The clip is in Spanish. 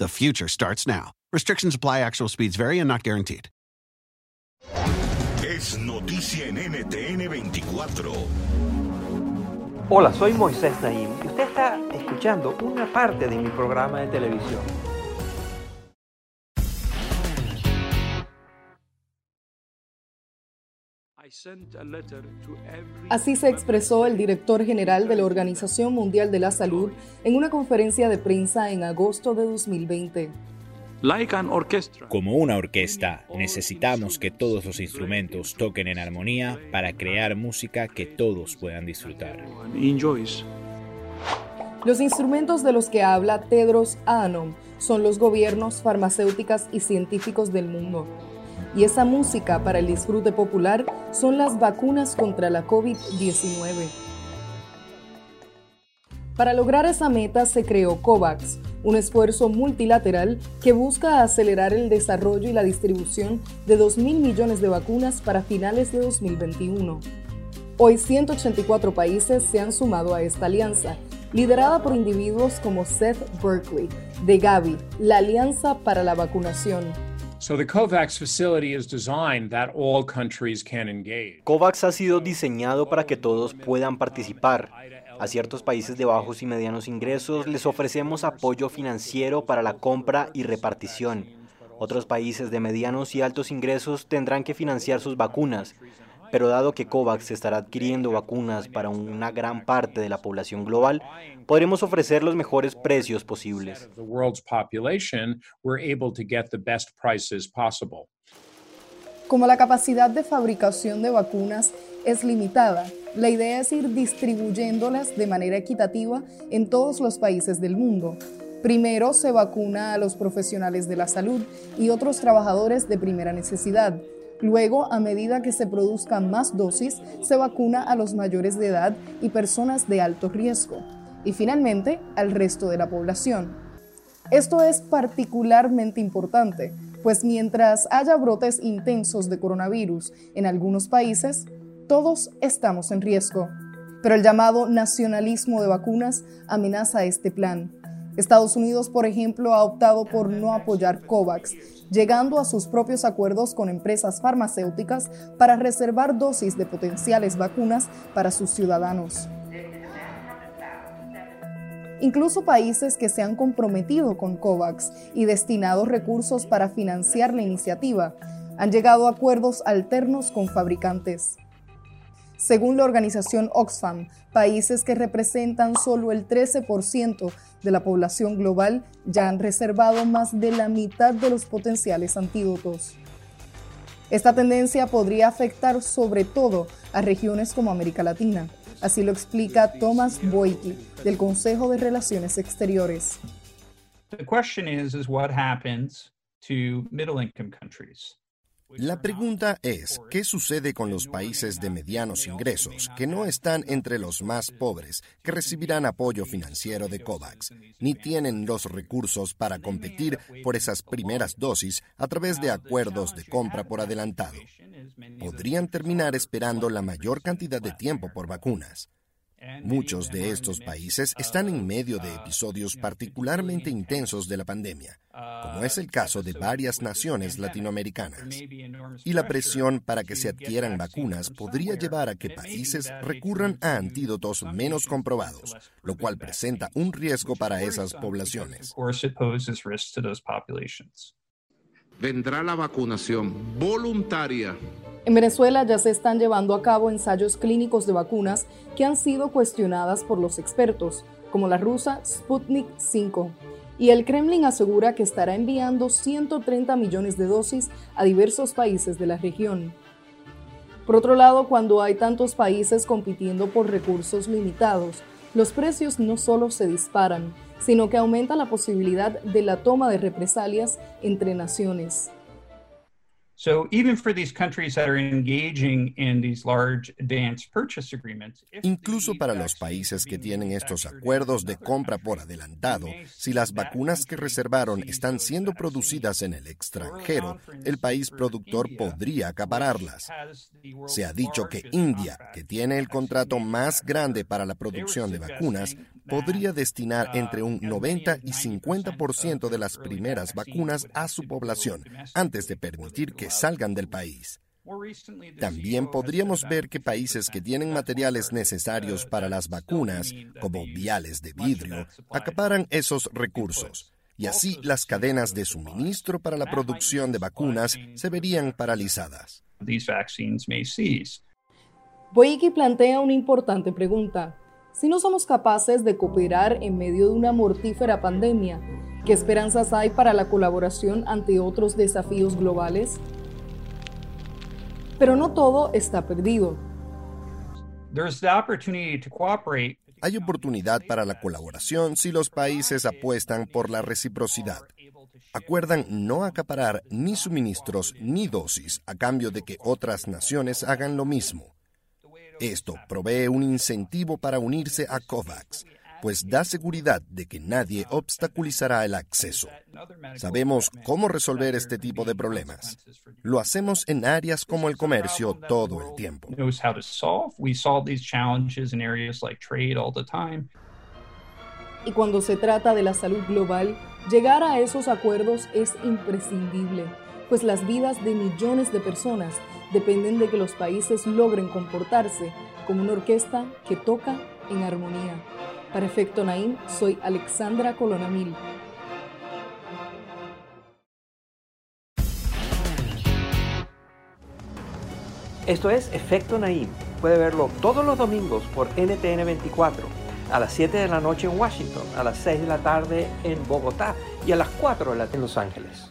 The future starts now. Restrictions apply, actual speeds vary and not guaranteed. Es noticia en NTN 24. Hola, soy Moisés Naim y usted está escuchando una parte de mi programa de televisión. Así se expresó el director general de la Organización Mundial de la Salud en una conferencia de prensa en agosto de 2020. Como una orquesta, necesitamos que todos los instrumentos toquen en armonía para crear música que todos puedan disfrutar. Los instrumentos de los que habla Tedros Adhanom son los gobiernos, farmacéuticas y científicos del mundo. Y esa música para el disfrute popular son las vacunas contra la COVID-19. Para lograr esa meta se creó COVAX, un esfuerzo multilateral que busca acelerar el desarrollo y la distribución de 2.000 millones de vacunas para finales de 2021. Hoy 184 países se han sumado a esta alianza, liderada por individuos como Seth Berkley, de Gavi, la Alianza para la Vacunación. COVAX ha sido diseñado para que todos puedan participar a ciertos países de bajos y medianos ingresos les ofrecemos apoyo financiero para la compra y repartición. Otros países de medianos y altos ingresos tendrán que financiar sus vacunas. Pero dado que COVAX estará adquiriendo vacunas para una gran parte de la población global, podremos ofrecer los mejores precios posibles. Como la capacidad de fabricación de vacunas es limitada, la idea es ir distribuyéndolas de manera equitativa en todos los países del mundo. Primero se vacuna a los profesionales de la salud y otros trabajadores de primera necesidad. Luego, a medida que se produzcan más dosis, se vacuna a los mayores de edad y personas de alto riesgo. Y finalmente, al resto de la población. Esto es particularmente importante pues mientras haya brotes intensos de coronavirus en algunos países, todos estamos en riesgo. Pero el llamado nacionalismo de vacunas amenaza este plan. Estados Unidos, por ejemplo, ha optado por no apoyar COVAX, llegando a sus propios acuerdos con empresas farmacéuticas para reservar dosis de potenciales vacunas para sus ciudadanos. Incluso países que se han comprometido con COVAX y destinado recursos para financiar la iniciativa han llegado a acuerdos alternos con fabricantes. Según la organización Oxfam, países que representan solo el 13% de la población global ya han reservado más de la mitad de los potenciales antídotos. Esta tendencia podría afectar sobre todo a regiones como América Latina, Así lo explica Thomas Boyke del Consejo de Relaciones Exteriores. La pregunta es, ¿qué sucede con los países de medianos ingresos que no están entre los más pobres que recibirán apoyo financiero de COVAX, ni tienen los recursos para competir por esas primeras dosis a través de acuerdos de compra por adelantado? podrían terminar esperando la mayor cantidad de tiempo por vacunas. Muchos de estos países están en medio de episodios particularmente intensos de la pandemia, como es el caso de varias naciones latinoamericanas. Y la presión para que se adquieran vacunas podría llevar a que países recurran a antídotos menos comprobados, lo cual presenta un riesgo para esas poblaciones. vendrá la vacunación voluntaria. En Venezuela ya se están llevando a cabo ensayos clínicos de vacunas que han sido cuestionadas por los expertos, como la rusa Sputnik 5. Y el Kremlin asegura que estará enviando 130 millones de dosis a diversos países de la región. Por otro lado, cuando hay tantos países compitiendo por recursos limitados, los precios no solo se disparan, sino que aumenta la posibilidad de la toma de represalias entre naciones. Incluso para los países que tienen estos acuerdos de compra por adelantado, si las vacunas que reservaron están siendo producidas en el extranjero, el país productor podría acapararlas. Se ha dicho que India, que tiene el contrato más grande para la producción de vacunas, podría destinar entre un 90 y 50% de las primeras vacunas a su población antes de permitir que salgan del país. También podríamos ver que países que tienen materiales necesarios para las vacunas, como viales de vidrio, acaparan esos recursos. Y así las cadenas de suministro para la producción de vacunas se verían paralizadas. Boiki plantea una importante pregunta. Si no somos capaces de cooperar en medio de una mortífera pandemia, ¿qué esperanzas hay para la colaboración ante otros desafíos globales? Pero no todo está perdido. Hay oportunidad para la colaboración si los países apuestan por la reciprocidad. Acuerdan no acaparar ni suministros ni dosis a cambio de que otras naciones hagan lo mismo. Esto provee un incentivo para unirse a COVAX, pues da seguridad de que nadie obstaculizará el acceso. Sabemos cómo resolver este tipo de problemas. Lo hacemos en áreas como el comercio todo el tiempo. Y cuando se trata de la salud global, llegar a esos acuerdos es imprescindible, pues las vidas de millones de personas dependen de que los países logren comportarse como una orquesta que toca en armonía. Para Efecto Naim, soy Alexandra Colonamil. Esto es Efecto Naim. Puede verlo todos los domingos por NTN 24, a las 7 de la noche en Washington, a las 6 de la tarde en Bogotá y a las 4 de la tarde en Los Ángeles.